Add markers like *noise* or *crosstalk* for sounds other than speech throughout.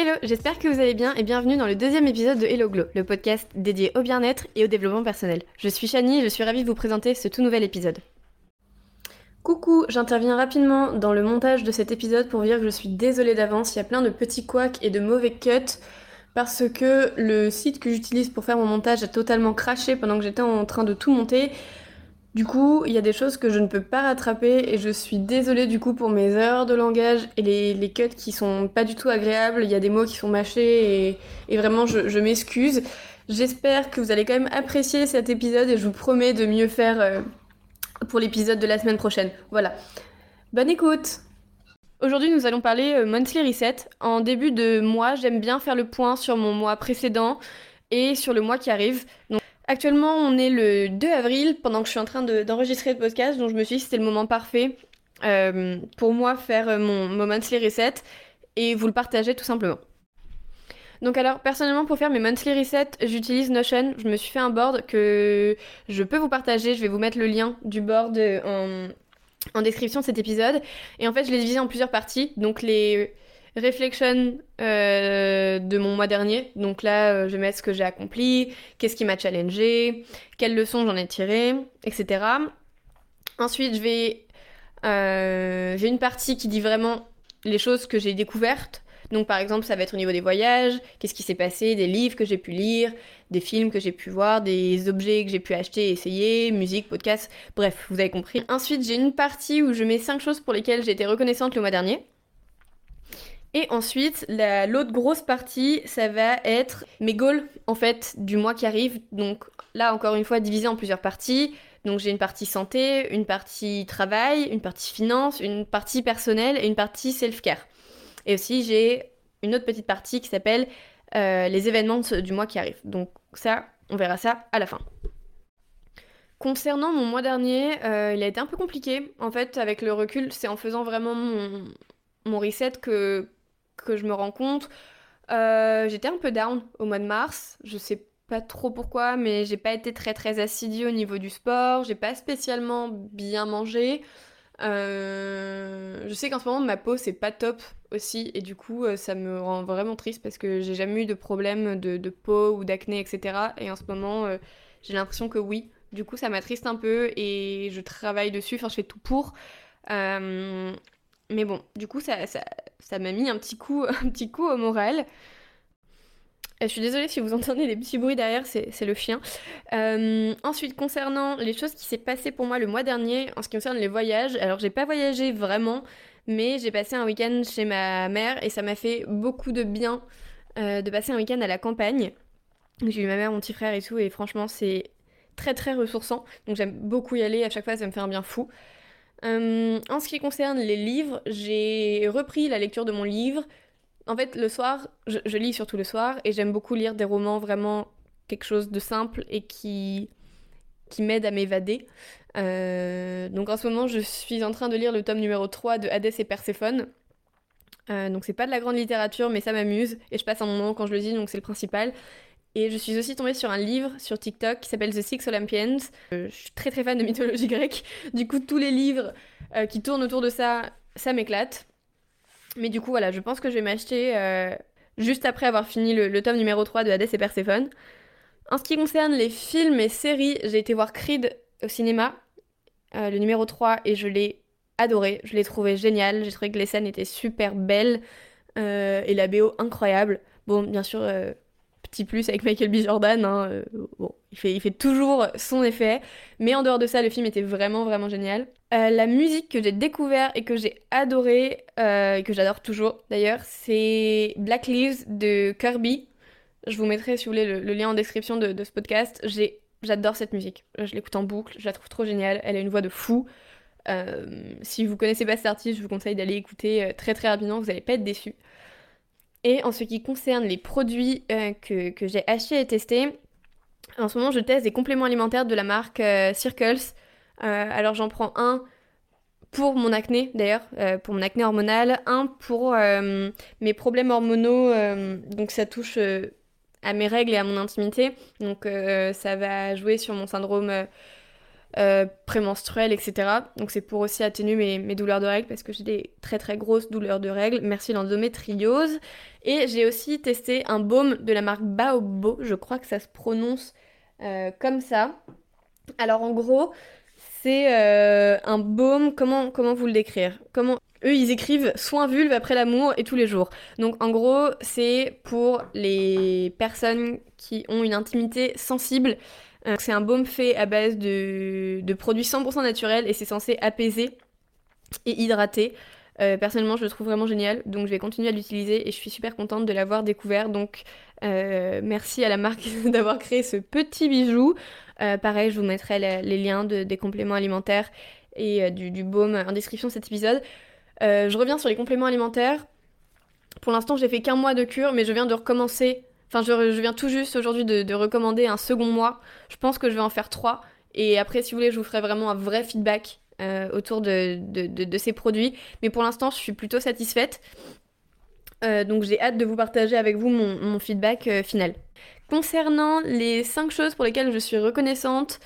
Hello, j'espère que vous allez bien et bienvenue dans le deuxième épisode de Hello Glow, le podcast dédié au bien-être et au développement personnel. Je suis Shani et je suis ravie de vous présenter ce tout nouvel épisode. Coucou, j'interviens rapidement dans le montage de cet épisode pour dire que je suis désolée d'avance, il y a plein de petits couacs et de mauvais cuts parce que le site que j'utilise pour faire mon montage a totalement craché pendant que j'étais en train de tout monter. Du coup, il y a des choses que je ne peux pas rattraper et je suis désolée du coup pour mes erreurs de langage et les, cuts qui sont pas du tout agréables. Il y a des mots qui sont mâchés et, vraiment je, m'excuse. J'espère que vous allez quand même apprécier cet épisode et je vous promets de mieux faire euh, pour l'épisode de la semaine prochaine. Voilà. Bonne écoute Aujourd'hui, nous allons parler euh, Monthly Reset. En début de mois, j'aime bien faire le point sur mon mois précédent et sur le mois qui arrive. Actuellement, on est le 2 avril, pendant que je suis en train d'enregistrer le podcast, donc je me suis dit que c'était le moment parfait euh, pour moi faire euh, mon, monthly reset et vous le partager tout simplement. Donc alors personnellement pour faire mes monthly resets j'utilise Notion. Je me suis fait un board que je peux vous partager. Je vais vous mettre le lien du board en, en description de cet épisode. Et en fait je l'ai divisé en plusieurs parties. Donc les réflexion euh, de mon mois dernier. Donc là, euh, je vais mettre ce que j'ai accompli, qu'est-ce qui m'a challengé, quelles leçons j'en ai tirées, etc. Ensuite. Euh, j'ai une partie qui dit vraiment les choses que j'ai découvertes. Donc par exemple, ça va être au niveau des voyages, qu'est-ce qui s'est passé, des livres que j'ai pu lire, des films que j'ai pu voir, des objets que j'ai pu acheter et essayer, musique, podcast, bref, vous avez compris. Ensuite, j'ai une partie où je mets 5 choses pour lesquelles j'ai été reconnaissante le mois dernier. Et ensuite, l'autre grosse partie, ça va être mes goals en fait du mois qui arrive. Donc là, encore une fois, divisé en plusieurs parties. Donc j'ai une partie santé, une partie travail, une partie finance, une partie personnelle et une partie self-care. Et aussi j'ai une autre petite partie qui s'appelle euh, les événements du mois qui arrive. Donc ça, on verra ça à la fin. Concernant mon mois dernier, euh, il a été un peu compliqué. En fait, avec le recul, c'est en faisant vraiment mon, mon reset que, que je me rends compte. Euh, j'étais un peu down au mois de mars. Je sais pas trop pourquoi, mais j'ai pas été très très assidue au niveau du sport. J'ai pas spécialement bien mangé. Euh, je sais qu'en ce moment ma peau c'est pas top aussi et du coup euh, ça me rend vraiment triste parce que j'ai jamais eu de problème de, peau ou d'acné etc. Et en ce moment j'ai l'impression que oui. Du coup ça m'attriste un peu et je travaille dessus, enfin je fais tout pour. Mais bon, du coup, ça, ça, m'a mis un petit, coup, *laughs* un petit coup au moral. Euh, je suis désolée si vous entendez des petits bruits derrière, c'est le chien. Euh, ensuite, concernant les choses qui s'est passé pour moi le mois dernier, en ce qui concerne les voyages, alors j'ai pas voyagé vraiment, mais j'ai passé un week-end chez ma mère et ça m'a fait beaucoup de bien euh, de passer un week-end à la campagne. J'ai eu ma mère, mon petit frère et tout, et franchement, c'est très très ressourçant. Donc j'aime beaucoup y aller, à chaque fois ça me fait un bien fou. Euh, en ce qui concerne les livres, j'ai repris la lecture de mon livre. En fait, le soir, je, lis surtout le soir et j'aime beaucoup lire des romans vraiment quelque chose de simple et qui, qui m'aide à m'évader. Euh, donc en ce moment, je suis en train de lire le tome numéro 3 de Hadès et Perséphone. Euh, donc c'est pas de la grande littérature, mais ça m'amuse et je passe un moment quand je le lis, donc c'est le principal. Et je suis aussi tombée sur un livre sur TikTok qui s'appelle The Six Olympians. Euh, je suis très très fan de mythologie *laughs* grecque. Du coup, tous les livres euh, qui tournent autour de ça, ça m'éclate. Mais du coup, voilà, je pense que je vais m'acheter euh, juste après avoir fini le, tome numéro 3 de Hadès et Perséphone. En ce qui concerne les films et séries, j'ai été voir Creed au cinéma, le numéro 3, et je l'ai adoré. Je l'ai trouvé génial. J'ai trouvé que les scènes étaient super belles et la BO incroyable. Bon, bien sûr petit plus avec Michael B. Jordan. Hein, euh, bon, il fait, toujours son effet. Mais en dehors de ça, le film était vraiment, vraiment génial. Euh, la musique que j'ai découvert et que j'ai adoré, euh, et que j'adore toujours d'ailleurs, c'est Black Leaves de Kirby. Je vous mettrai, si vous voulez, le, lien en description de, ce podcast. J'adore cette musique. Je l'écoute en boucle, je la trouve trop géniale. Elle a une voix de fou. si vous connaissez pas cet artiste, je vous conseille d'aller écouter très très rapidement, vous n'allez pas être déçus. Et en ce qui concerne les produits euh, que, j'ai achetés et testés, en ce moment je teste des compléments alimentaires de la marque euh, Circles. Euh, alors j'en prends un pour mon acné d'ailleurs, pour mon acné hormonal, un pour mes problèmes hormonaux, donc ça touche à mes règles et à mon intimité, donc ça va jouer sur mon syndrome euh, etc. Donc c'est pour aussi atténuer mes, mes, douleurs de règles parce que j'ai des très très grosses douleurs de règles. Merci l'endométriose. Et j'ai aussi testé un baume de la marque Baobo, je crois que ça se prononce euh, comme ça. Alors en gros, c'est euh, un baume, comment, comment vous le décrire? Comment... Eux, ils écrivent soin vulve après l'amour et tous les jours. Donc en gros, c'est pour les personnes qui ont une intimité sensible. Euh, c'est un baume fait à base de, produits 100% naturels et c'est censé apaiser et hydrater. Euh, personnellement, je le trouve vraiment génial, donc je vais continuer à l'utiliser et je suis super contente de l'avoir découvert. Donc, euh, merci à la marque *laughs* d'avoir créé ce petit bijou. Pareil, je vous mettrai les liens des compléments alimentaires et du, du, baume en description de cet épisode. je reviens sur les compléments alimentaires. Pour l'instant, j'ai fait qu'un mois de cure, mais je viens de recommencer. Enfin, je, viens tout juste aujourd'hui de, de recommander un second mois. Je pense que je vais en faire trois. Et après, si vous voulez, je vous ferai vraiment un vrai feedback euh, autour de, de, ces produits. Mais pour l'instant, je suis plutôt satisfaite. Euh, donc j'ai hâte de vous partager avec vous mon, feedback euh, final. Concernant les 5 choses pour lesquelles je suis reconnaissante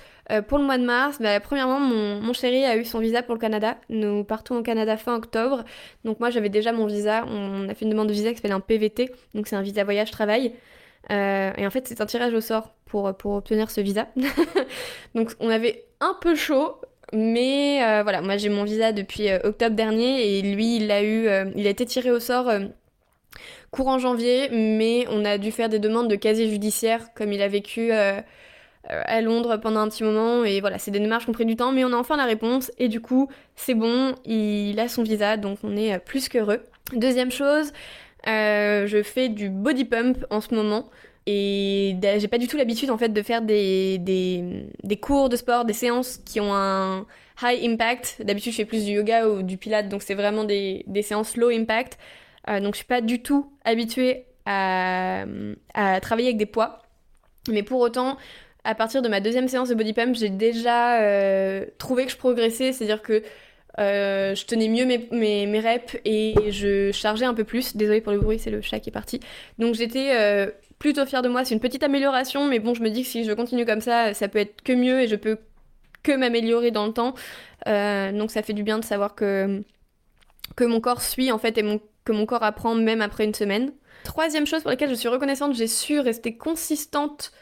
pour le mois de mars, bah, premièrement, mon, mon, chéri a eu son visa pour le Canada. Nous partons au Canada fin octobre. Donc moi j'avais déjà mon visa. On a fait une demande de visa qui s'appelle un PVT. Donc c'est un visa voyage-travail. et en fait c'est un tirage au sort pour, obtenir ce visa. *laughs* donc on avait un peu chaud. Mais euh, voilà, moi j'ai mon visa depuis euh, octobre dernier et lui il a eu, euh, il a été tiré au sort courant janvier, mais on a dû faire des demandes de casier judiciaire comme il a vécu à Londres pendant un petit moment et voilà, c'est des démarches qui ont pris du temps, mais on a enfin la réponse et du coup c'est bon, il a son visa donc on est plus qu'heureux. Deuxième chose, je fais du body pump en ce moment. Et j'ai pas du tout l'habitude en fait de faire des, des, des, cours de sport, des séances qui ont un high impact. D'habitude je fais plus du yoga ou du pilates, donc c'est vraiment des, des, séances low impact. Euh, donc je suis pas du tout habituée à, à, travailler avec des poids. Mais pour autant, à partir de ma deuxième séance de body pump, j'ai déjà euh, trouvé que je progressais, c'est-à-dire que euh, je tenais mieux mes, mes, reps et je chargeais un peu plus. Désolée pour le bruit, c'est le chat qui est parti. Donc j'étais euh, plutôt fière de moi. C'est une petite amélioration, mais bon, je me dis que si je continue comme ça, ça peut être que mieux et je peux que m'améliorer dans le temps. Donc ça fait du bien de savoir que, que mon corps suit en fait et que mon corps apprend même après une semaine. Troisième chose pour laquelle je suis reconnaissante, j'ai su rester consistante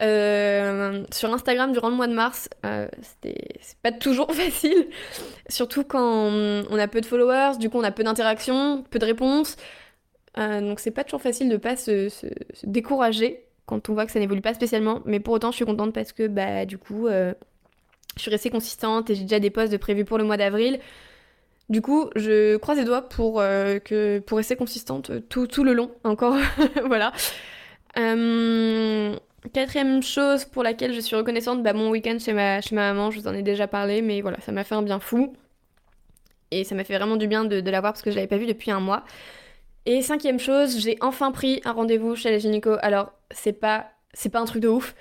euh, sur Instagram durant le mois de mars. Euh, c'est pas toujours *laughs* facile, surtout quand on a peu de followers, du coup on a peu d'interactions, peu de réponses. Euh, donc c'est pas toujours facile de pas se, décourager quand on voit que ça n'évolue pas spécialement, mais pour autant je suis contente parce que bah du coup euh, je suis restée consistante et j'ai déjà des posts de prévus pour le mois d'avril. Du coup, je croise les doigts pour, euh, que, pour rester consistante tout, tout le long, encore. *laughs* voilà. Quatrième chose pour laquelle je suis reconnaissante, bah, mon week-end chez ma, chez ma maman, je vous en ai déjà parlé, mais voilà, ça m'a fait un bien fou. Et ça m'a fait vraiment du bien de, de l'avoir parce que je l'avais pas vu depuis un mois. Et cinquième chose, j'ai enfin pris un rendez-vous chez la gynéco. Alors, c'est pas, c'est pas un truc de ouf,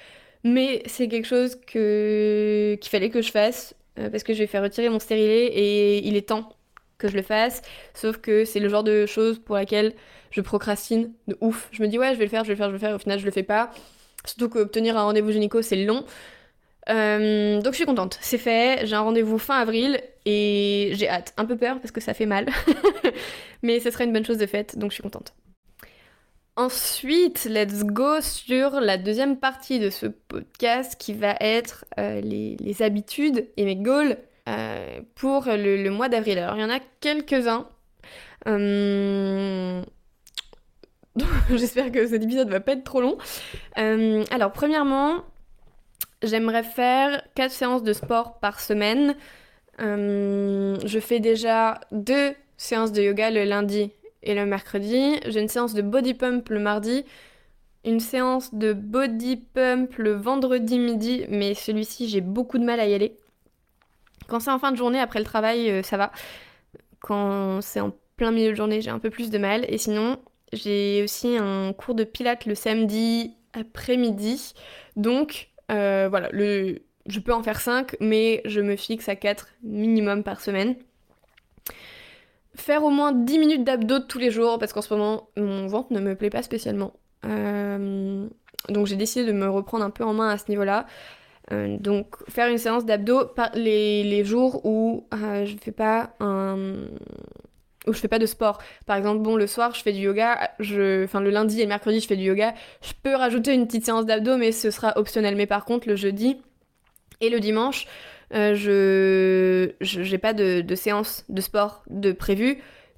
mais c'est quelque chose que, qu'il fallait que je fasse euh, parce que je vais faire retirer mon stérilet et il est temps que je le fasse. Sauf que c'est le genre de choses pour laquelle je procrastine de ouf. Je me dis ouais, je vais le faire, je vais le faire, je vais le faire. Au final, je le fais pas. Surtout qu'obtenir un rendez-vous gynéco, c'est long. Euh, donc je suis contente, c'est fait, j'ai un rendez-vous fin avril et j'ai hâte. Un peu peur parce que ça fait mal, *laughs* mais ce sera une bonne chose de faite, donc je suis contente. Ensuite, let's go sur la deuxième partie de ce podcast qui va être euh, les, habitudes et mes goals euh, pour le, mois d'avril. Alors il y en a quelques-uns. *laughs* J'espère que cet épisode va pas être trop long. alors premièrement, J'aimerais faire 4 séances de sport par semaine. Euh, je fais déjà deux séances de yoga le lundi et le mercredi. J'ai une séance de body pump le mardi. Une séance de body pump le vendredi midi, mais celui-ci j'ai beaucoup de mal à y aller. Quand c'est en fin de journée après le travail, euh, ça va. Quand c'est en plein milieu de journée, j'ai un peu plus de mal. Et sinon, j'ai aussi un cours de pilates le samedi après-midi. Donc, euh, voilà, je peux en faire 5, mais je me fixe à 4 minimum par semaine. Faire au moins 10 minutes d'abdos tous les jours, parce qu'en ce moment, mon ventre ne me plaît pas spécialement. Euh, donc j'ai décidé de me reprendre un peu en main à ce niveau-là. donc faire une séance d'abdos les, les jours où je fais pas un où je fais pas de sport. Par exemple, bon, le soir, je fais du yoga, je... enfin le lundi et le mercredi, je fais du yoga. Je peux rajouter une petite séance d'abdos, mais ce sera optionnel. Mais par contre, le jeudi et le dimanche, euh, je j'ai pas de, séance de sport de.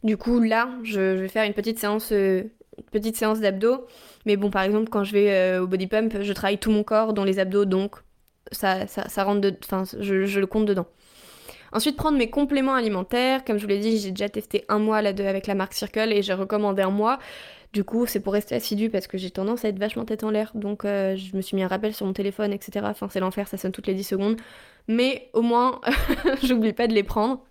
Du coup, là, je, vais faire une petite séance, euh, petite séance d'abdos. Mais bon, par exemple, quand je vais euh, au body pump, je travaille tout mon corps, dont les abdos, donc ça, ça, ça rentre enfin, je le compte dedans. Ensuite, prendre mes compléments alimentaires. Comme je vous l'ai dit, j'ai déjà testé un mois là avec la marque Circle et j'ai recommandé un mois. Du coup, c'est pour rester assidu parce que j'ai tendance à être vachement tête en l'air. Donc, euh, je me suis mis un rappel sur mon téléphone, etc. Enfin, c'est l'enfer, ça sonne toutes les 10 secondes. Mais au moins, *laughs* j'oublie pas de les prendre.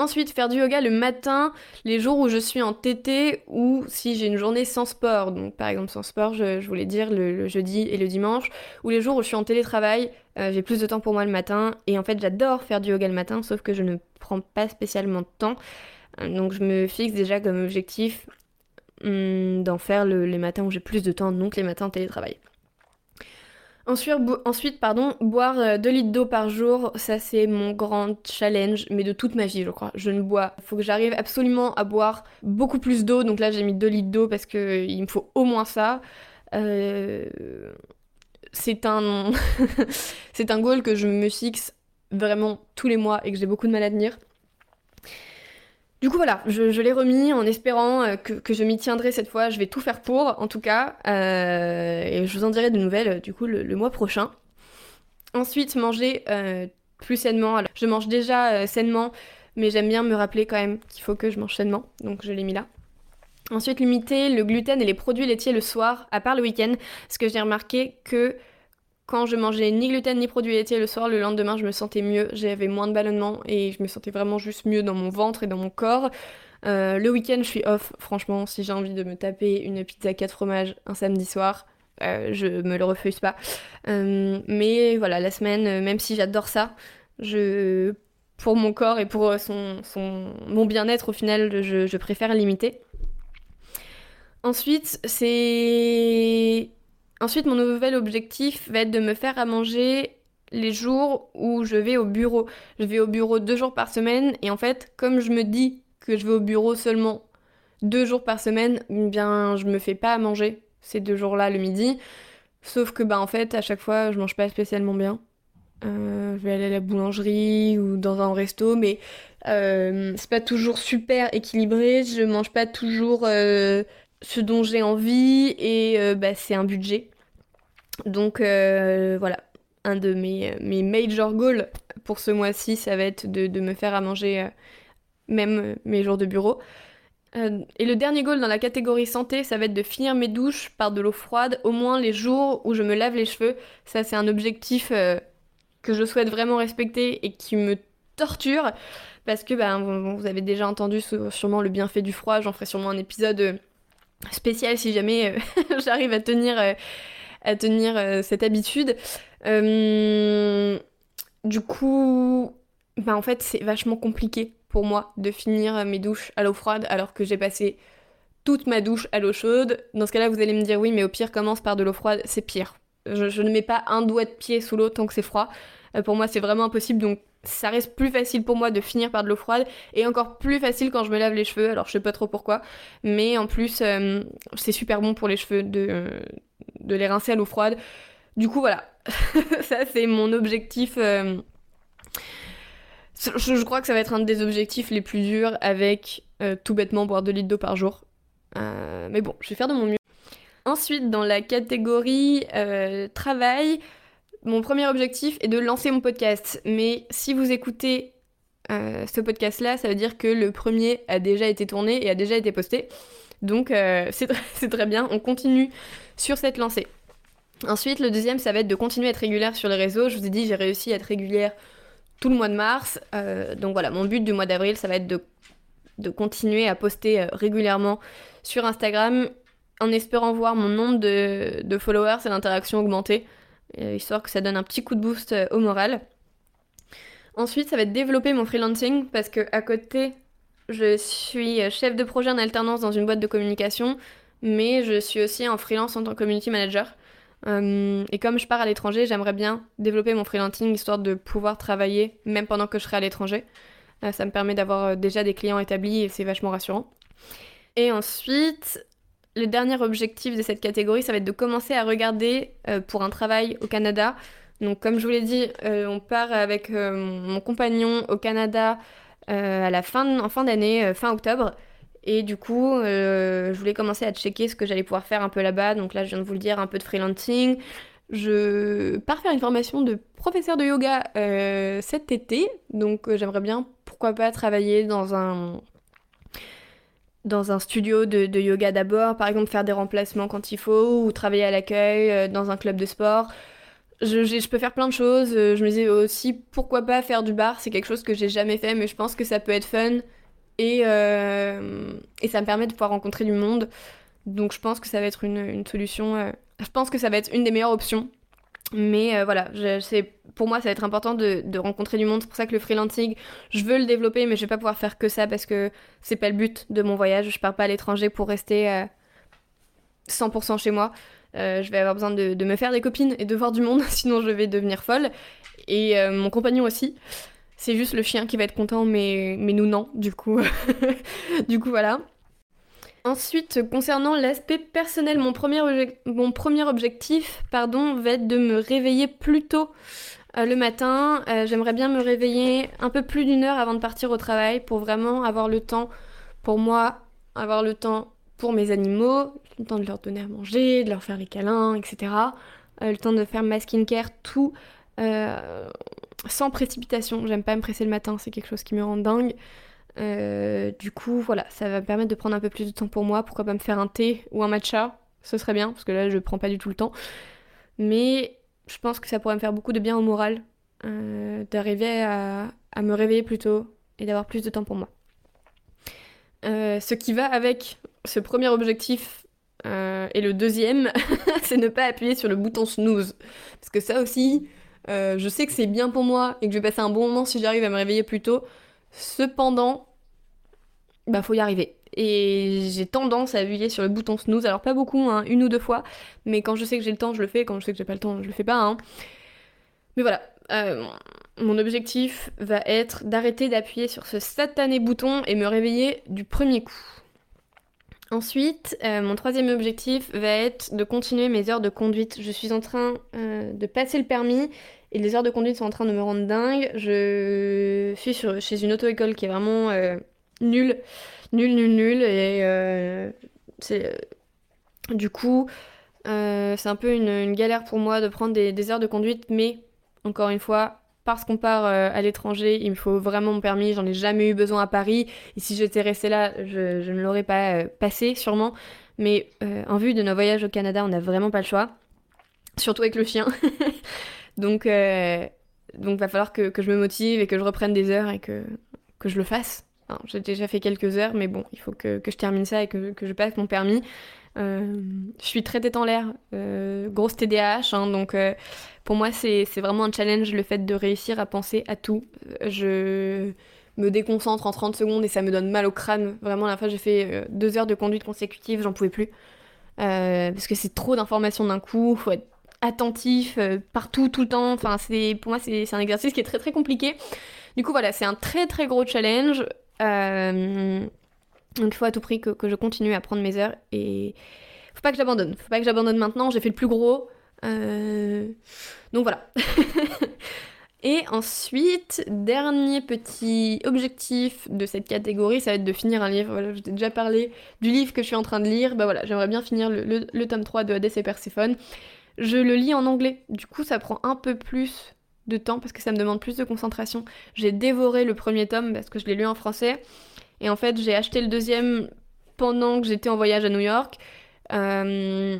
Ensuite, faire du yoga le matin, les jours où je suis en TT ou si j'ai une journée sans sport. Donc, par exemple, sans sport, je, voulais dire le, jeudi et le dimanche. Ou les jours où je suis en télétravail, euh, j'ai plus de temps pour moi le matin. Et en fait, j'adore faire du yoga le matin, sauf que je ne prends pas spécialement de temps. Donc, je me fixe déjà comme objectif hmm, d'en faire les matins où j'ai plus de temps, donc les matins en télétravail. Ensuite, pardon, boire 2 euh, litres d'eau par jour, ça c'est mon grand challenge, mais de toute ma vie, je crois. Je ne bois. Il faut que j'arrive absolument à boire beaucoup plus d'eau. Donc là, j'ai mis 2 litres d'eau parce qu'il me faut au moins ça. Euh, c'est un... *laughs* c'est un goal que je me fixe vraiment tous les mois et que j'ai beaucoup de mal à tenir. Du coup voilà, je, l'ai remis en espérant euh, que, je m'y tiendrai cette fois. Je vais tout faire pour, en tout cas. Euh, et je vous en dirai de nouvelles euh, du coup le, mois prochain. Ensuite, manger plus sainement. Alors, je mange déjà sainement, mais j'aime bien me rappeler quand même qu'il faut que je mange sainement. Donc je l'ai mis là. Ensuite, limiter le gluten et les produits laitiers le soir, à part le week-end, parce que j'ai remarqué que quand je mangeais ni gluten ni produits laitiers le soir, le lendemain je me sentais mieux, j'avais moins de ballonnement et je me sentais vraiment juste mieux dans mon ventre et dans mon corps. Euh, le week-end je suis off, franchement, si j'ai envie de me taper une pizza 4 fromages un samedi soir, euh, je me le refuse pas. Euh, mais voilà, la semaine, même si j'adore ça, je pour mon corps et pour son, son mon bien-être au final, je préfère limiter. Ensuite, c'est Ensuite, mon nouvel objectif va être de me faire à manger les jours où je vais au bureau. Je vais au bureau deux jours par semaine et en fait, comme je me dis que je vais au bureau seulement deux jours par semaine, bien, je me fais pas à manger ces deux jours-là le midi. Sauf que, bah, en fait, à chaque fois, je mange pas spécialement bien. Euh, je vais aller à la boulangerie ou dans un resto, mais euh, c'est pas toujours super équilibré. Je mange pas toujours euh, ce dont j'ai envie et euh, bah, c'est un budget. Donc euh, voilà, un de mes, mes major goals pour ce mois-ci, ça va être de, me faire à manger euh, même mes jours de bureau. et le dernier goal dans la catégorie santé, ça va être de finir mes douches par de l'eau froide, au moins les jours où je me lave les cheveux. Ça, c'est un objectif que je souhaite vraiment respecter et qui me torture. Parce que bah, vous, avez déjà entendu sûrement le bienfait du froid, j'en ferai sûrement un épisode spécial si jamais euh, *laughs* j'arrive à tenir, euh, à tenir euh, cette habitude. du coup, bah en fait, c'est vachement compliqué pour moi de finir mes douches à l'eau froide alors que j'ai passé toute ma douche à l'eau chaude. Dans ce cas-là, vous allez me dire oui, mais au pire, commence par de l'eau froide, c'est pire. Je, ne mets pas un doigt de pied sous l'eau tant que c'est froid. pour moi, c'est vraiment impossible. Donc, ça reste plus facile pour moi de finir par de l'eau froide et encore plus facile quand je me lave les cheveux. Alors je sais pas trop pourquoi, mais en plus euh, c'est super bon pour les cheveux de, euh, de les rincer à l'eau froide. Du coup voilà, *laughs* ça c'est mon objectif. Euh, je, crois que ça va être un des objectifs les plus durs avec tout bêtement boire 2 litres d'eau par jour. mais bon, je vais faire de mon mieux. Ensuite, dans la catégorie travail, mon premier objectif est de lancer mon podcast. Mais si vous écoutez euh, ce podcast-là, ça veut dire que le premier a déjà été tourné et a déjà été posté. Donc euh, *laughs* c'est très bien, on continue sur cette lancée. Ensuite, le deuxième, ça va être de continuer à être régulière sur les réseaux. Je vous ai dit, j'ai réussi à être régulière tout le mois de mars. Euh, donc voilà, mon but du mois d'avril, ça va être de, continuer à poster régulièrement sur Instagram en espérant voir mon nombre de, followers et d'interactions augmenter. Euh, histoire que ça donne un petit coup de boost euh, au moral. Ensuite, ça va être développer mon freelancing parce que à côté, je suis euh, chef de projet en alternance dans une boîte de communication, mais je suis aussi en freelance en tant que community manager. et comme je pars à l'étranger, j'aimerais bien développer mon freelancing histoire de pouvoir travailler même pendant que je serai à l'étranger. ça me permet d'avoir déjà des clients établis et c'est vachement rassurant. Et ensuite, le dernier objectif de cette catégorie, ça va être de commencer à regarder pour un travail au Canada. Donc comme je vous l'ai dit, on part avec mon compagnon au Canada à la fin, en fin d'année, fin octobre. Et du coup, euh, je voulais commencer à checker ce que j'allais pouvoir faire un peu là-bas. Donc là, je viens de vous le dire, un peu de freelancing. Je pars faire une formation de professeur de yoga euh, cet été. Donc euh, j'aimerais bien, pourquoi pas, travailler dans un, dans un studio de, yoga d'abord. Par exemple, faire des remplacements quand il faut. Ou travailler à l'accueil dans un club de sport. Je, je, peux faire plein de choses. Je me disais aussi, pourquoi pas faire du bar. C'est quelque chose que j'ai jamais fait, mais je pense que ça peut être fun. Euh, et, ça me permet de pouvoir rencontrer du monde. Donc je pense que ça va être une, solution. Euh, je pense que ça va être une des meilleures options. Mais euh, voilà, pour moi, ça va être important de, rencontrer du monde. C'est pour ça que le freelancing, je veux le développer, mais je vais pas pouvoir faire que ça parce que c'est pas le but de mon voyage. Je pars pas à l'étranger pour rester 100% chez moi. je vais avoir besoin de, de, me faire des copines et de voir du monde, *laughs* sinon je vais devenir folle. Et mon compagnon aussi. C'est juste le chien qui va être content, mais, mais nous non, du coup. *laughs* du coup, voilà. Ensuite, concernant l'aspect personnel, mon premier, objectif pardon, va être de me réveiller plus tôt euh, le matin. Euh, j'aimerais bien me réveiller un peu plus d'une heure avant de partir au travail pour vraiment avoir le temps pour moi, avoir le temps pour mes animaux, le temps de leur donner à manger, de leur faire les câlins, etc. Euh, le temps de faire ma skincare, tout sans précipitation. J'aime pas me presser le matin, c'est quelque chose qui me rend dingue. Euh, du coup, voilà, ça va me permettre de prendre un peu plus de temps pour moi. Pourquoi pas me faire un thé ou un matcha? Ce serait bien, parce que là, je prends pas du tout le temps. Mais je pense que ça pourrait me faire beaucoup de bien au moral euh, d'arriver à, me réveiller plus tôt et d'avoir plus de temps pour moi. Euh, ce qui va avec ce premier objectif et le deuxième, *laughs* c'est ne pas appuyer sur le bouton snooze. Parce que ça aussi, je sais que c'est bien pour moi et que je vais passer un bon moment si j'arrive à me réveiller plus tôt. Cependant, bah faut y arriver. Et j'ai tendance à appuyer sur le bouton snooze, alors pas beaucoup, hein, une ou deux fois, mais quand je sais que j'ai le temps, je le fais, quand je sais que j'ai pas le temps, je le fais pas. Hein. Mais voilà, euh, mon objectif va être d'arrêter d'appuyer sur ce satané bouton et me réveiller du premier coup. Ensuite, euh, mon troisième objectif va être de continuer mes heures de conduite. Je suis en train euh, de passer le permis et les heures de conduite sont en train de me rendre dingue. Je suis chez une auto-école qui est vraiment euh, nulle, nulle, nulle, nulle. Et c'est, du coup, c'est un peu une, galère pour moi de prendre des heures de conduite, mais encore une fois, parce qu'on part euh, à l'étranger, il me faut vraiment mon permis, j'en ai jamais eu besoin à Paris, et si j'étais restée là, je, ne l'aurais pas euh, passé sûrement, mais euh, en vue de nos voyages au Canada, on n'a vraiment pas le choix, surtout avec le chien, *laughs* donc donc va falloir que, je me motive et que je reprenne des heures et que, que je le fasse. J'ai déjà fait quelques heures, mais bon, il faut que, je termine ça et que, je passe mon permis. je suis très tête en l'air, grosse TDAH, hein, donc pour moi, c'est vraiment un challenge le fait de réussir à penser à tout. Je me déconcentre en 30 secondes et ça me donne mal au crâne. Vraiment, la fois, j'ai fait euh, deux heures de conduite consécutive, j'en pouvais plus. Euh, parce que c'est trop d'informations d'un coup, faut être attentif euh, partout, tout le temps. Enfin, pour moi, c'est un exercice qui est très très compliqué. Du coup, voilà, c'est un très très gros challenge. Donc, il faut à tout prix que, que, je continue à prendre mes heures et faut pas que j'abandonne. Faut pas que j'abandonne maintenant. J'ai fait le plus gros. Euh, donc voilà. *laughs* Et ensuite, dernier petit objectif de cette catégorie, ça va être de finir un livre. Voilà, je t'ai déjà parlé du livre que je suis en train de lire. Bah voilà, j'aimerais bien finir le, tome 3 de Hades et Perséphone. Je le lis en anglais, du coup ça prend un peu plus de temps parce que ça me demande plus de concentration. J'ai dévoré le premier tome parce que je l'ai lu en français. Et en fait, j'ai acheté le deuxième pendant que j'étais en voyage à New York. Euh,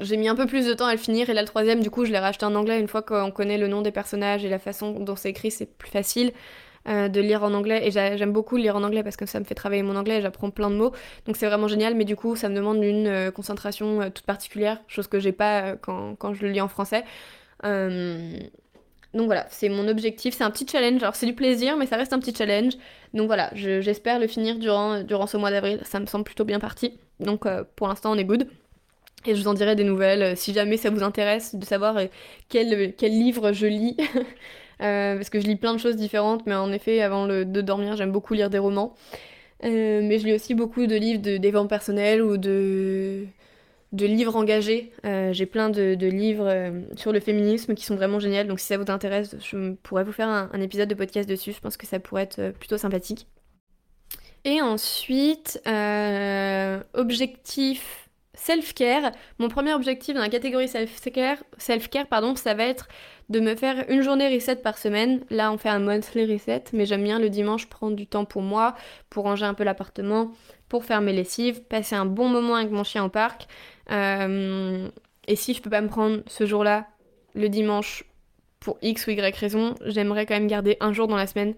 j'ai mis un peu plus de temps à le finir. Et là le troisième du coup je l'ai racheté en anglais. Une fois qu'on connaît le nom des personnages et la façon dont c'est écrit c'est plus facile euh, de lire en anglais. Et j'aime beaucoup lire en anglais parce que ça me fait travailler mon anglais et j'apprends plein de mots. Donc c'est vraiment génial. Mais du coup ça me demande une euh, concentration toute particulière. Chose que j'ai pas quand, quand, je le lis en français donc voilà c'est mon objectif. C'est un petit challenge. Alors c'est du plaisir mais ça reste un petit challenge. Donc voilà j'espère le finir durant, ce mois d'avril. Ça me semble plutôt bien parti. Donc pour l'instant on est good. Et je vous en dirai des nouvelles si jamais ça vous intéresse de savoir quel, quel livre je lis. *laughs* parce que je lis plein de choses différentes, mais en effet, avant de dormir, j'aime beaucoup lire des romans. mais je lis aussi beaucoup de livres de développement personnel ou de, de livres engagés. Euh, j'ai plein de, livres euh, sur le féminisme qui sont vraiment géniaux. Donc si ça vous intéresse, je pourrais vous faire un, épisode de podcast dessus. Je pense que ça pourrait être euh, plutôt sympathique. Et ensuite, objectif self-care. Mon premier objectif dans la catégorie self-care, self-care pardon, ça va être de me faire une journée reset par semaine. Là, on fait un monthly reset, mais j'aime bien le dimanche prendre du temps pour moi, pour ranger un peu l'appartement, pour faire mes lessives, passer un bon moment avec mon chien au parc. Euh, et si je peux pas me prendre ce jour-là, le dimanche, pour X ou Y raison, j'aimerais quand même garder un jour dans la semaine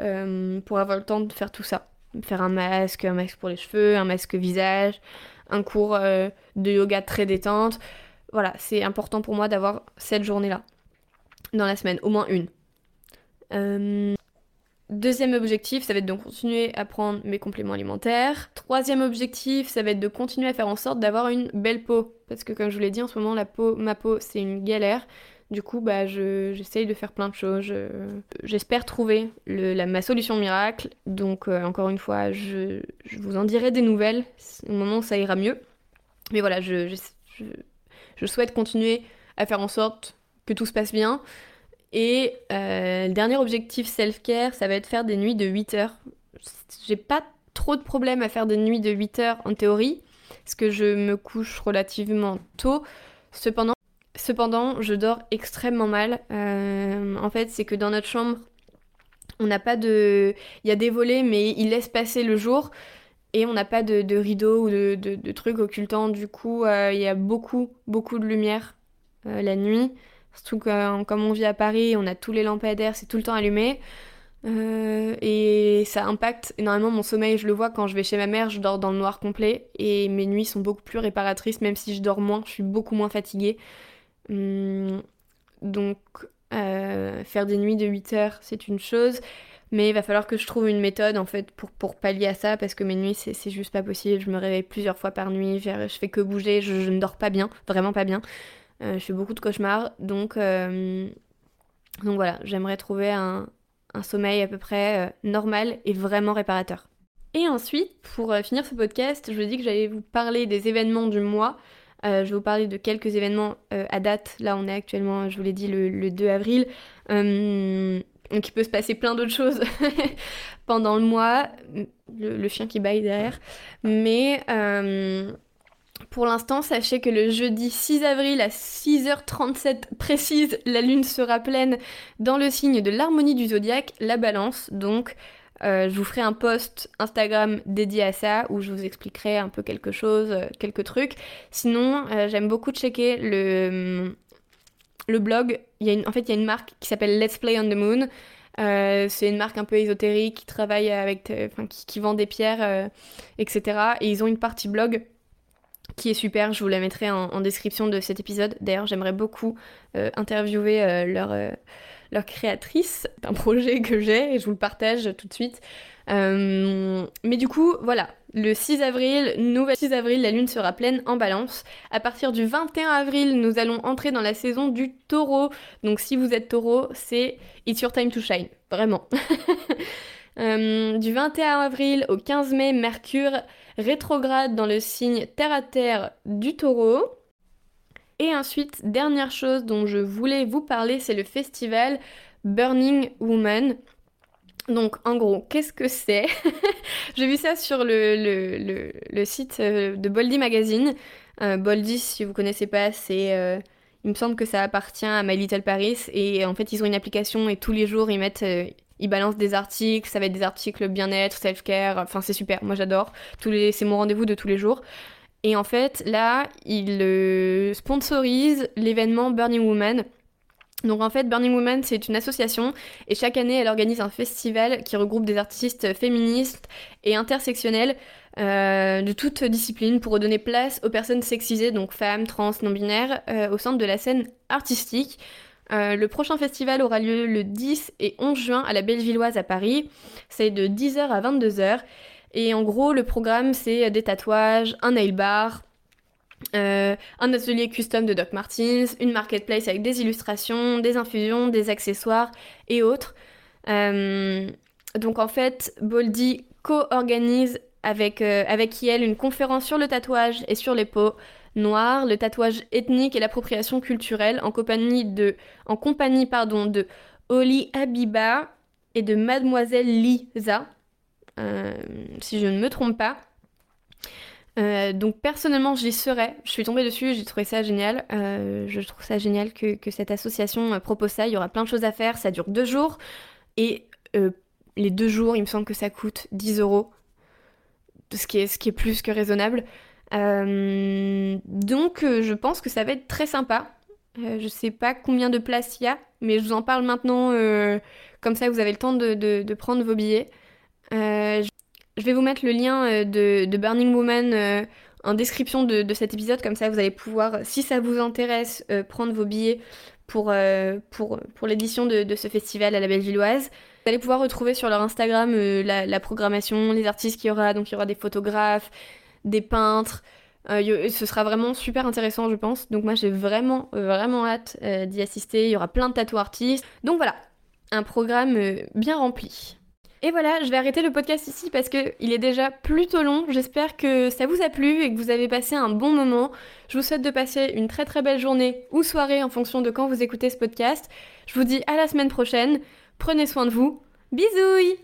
euh, pour avoir le temps de faire tout ça. Faire un masque, un masque pour les cheveux, un masque visage, un cours euh, de yoga très détente. Voilà, c'est important pour moi d'avoir cette journée-là dans la semaine, au moins une. Deuxième objectif, ça va être de continuer à prendre mes compléments alimentaires. Troisième objectif, ça va être de continuer à faire en sorte d'avoir une belle peau. Parce que comme je vous l'ai dit, en ce moment, la peau, ma peau, c'est une galère. Du coup, bah, j'essaye de faire plein de choses. J'espère trouver la, ma solution miracle. Donc, euh, encore une fois, je, vous en dirai des nouvelles au moment où ça ira mieux. Mais voilà, je, je souhaite continuer à faire en sorte que tout se passe bien. Et euh, dernier objectif self-care, ça va être faire des nuits de 8 heures. J'ai pas trop de problèmes à faire des nuits de 8 heures en théorie, parce que je me couche relativement tôt. Cependant, cependant je dors extrêmement mal. Euh, en fait, c'est que dans notre chambre, on n'a pas de. Il y a des volets, mais ils laissent passer le jour. Et on n'a pas de, de rideaux ou de, trucs occultants. Du coup, euh, il y a beaucoup, beaucoup de lumière la nuit. Surtout que comme on vit à Paris, on a tous les lampadaires, c'est tout le temps allumé. Euh, et ça impacte énormément mon sommeil. Je le vois quand je vais chez ma mère, je dors dans le noir complet et mes nuits sont beaucoup plus réparatrices, même si je dors moins, je suis beaucoup moins fatiguée. Hum, donc, euh, faire des nuits de 8 heures, c'est une chose, mais il va falloir que je trouve une méthode en fait pour, pallier à ça parce que mes nuits, c'est juste pas possible. Je me réveille plusieurs fois par nuit, je, fais que bouger, je, ne dors pas bien, vraiment pas bien. Euh, je fais beaucoup de cauchemars, donc, euh, donc voilà, j'aimerais trouver un, sommeil à peu près normal et vraiment réparateur. Et ensuite, pour finir ce podcast, je vous dit que j'allais vous parler des événements du mois. Je vais vous parler de quelques événements à date. Là, on est actuellement, je vous l'ai dit, le, 2 avril. donc il peut se passer plein d'autres choses *laughs* pendant le mois. Le, le, chien qui baille derrière. Mais pour l'instant, sachez que le jeudi 6 avril à 6h37 précise, la lune sera pleine dans le signe de l'harmonie du zodiaque, la balance. Donc, euh, je vous ferai un post Instagram dédié à ça où je vous expliquerai un peu quelque chose, euh, quelques trucs. Sinon, euh, j'aime beaucoup checker le, le blog. En fait, il y a une marque qui s'appelle Let's Play on the Moon. c'est une marque un peu ésotérique qui travaille avec, qui, vend des pierres, etc. Et ils ont une partie blog qui est super. Je vous la mettrai en, description de cet épisode. D'ailleurs, j'aimerais beaucoup interviewer leur, leur créatrice d'un projet que j'ai et je vous le partage tout de suite. mais du coup, voilà, le 6 avril, nouvelle 6 avril, la lune sera pleine en balance. À partir du 21 avril, nous allons entrer dans la saison du taureau. Donc si vous êtes taureau, c'est It's your time to shine, vraiment. *laughs* du 21 avril au 15 mai, Mercure rétrograde dans le signe terre à terre du taureau. Et ensuite, dernière chose dont je voulais vous parler, c'est le festival Burning Woman. Donc en gros, qu'est-ce que c'est *laughs* J'ai vu ça sur le, le, site euh, de Boldy Magazine. Euh, Boldy, si vous connaissez pas, c'est... Euh, il me semble que ça appartient à My Little Paris. Et en fait, ils ont une application et tous les jours, ils mettent ils balancent des articles, ça va être des articles bien-être, self-care, enfin c'est super, moi j'adore. Les, c'est mon rendez-vous de tous les jours. Et en fait, là, ils euh, sponsorisent l'événement Burning Woman. Donc en fait, Burning Woman, c'est une association et chaque année, elle organise un festival qui regroupe des artistes féministes et intersectionnels euh, de toutes disciplines pour redonner place aux personnes sexisées, donc femmes, trans, non-binaires, euh, au centre de la scène artistique. Le prochain festival aura lieu le 10 et 11 juin à la Bellevilloise à Paris. C'est de 10h à 22h. Et en gros, le programme, c'est des tatouages, un nail bar, un atelier custom de Doc Martens, une marketplace avec des illustrations, des infusions, des accessoires et autres. donc en fait, Boldy co-organise avec, avec Yel une conférence sur le tatouage et sur les peaux noires, le tatouage ethnique et l'appropriation culturelle en compagnie de, en compagnie, pardon, de Oli Habiba et de Mademoiselle Lisa, euh, si je ne me trompe pas. Euh, donc personnellement j'y serais, je suis tombée dessus, j'ai trouvé ça génial, euh, je trouve ça génial que, cette association propose ça, il y aura plein de choses à faire, ça dure deux jours, et les deux jours il me semble que ça coûte 10 euros, ce qui est, plus que raisonnable. donc je pense que ça va être très sympa, je sais pas combien de places il y a, mais je vous en parle maintenant, euh, comme ça vous avez le temps de, prendre vos billets. Euh, je vais vous mettre le lien euh, de, Burning Woman en description de, cet épisode, comme ça vous allez pouvoir, si ça vous intéresse, prendre vos billets pour, pour, pour l'édition de, ce festival à la Bellevilloise. Vous allez pouvoir retrouver sur leur Instagram la, programmation, les artistes qu'il y aura, donc il y aura des photographes, des peintres, euh, ce sera vraiment super intéressant, je pense. Donc moi, j'ai vraiment, euh, vraiment hâte euh, d'y assister. Il y aura plein de tatouages artistes. Donc voilà, un programme bien rempli. Et voilà, je vais arrêter le podcast ici parce qu'il est déjà plutôt long. J'espère que ça vous a plu et que vous avez passé un bon moment. Je vous souhaite de passer une très très belle journée ou soirée en fonction de quand vous écoutez ce podcast. Je vous dis à la semaine prochaine. Prenez soin de vous. Bisous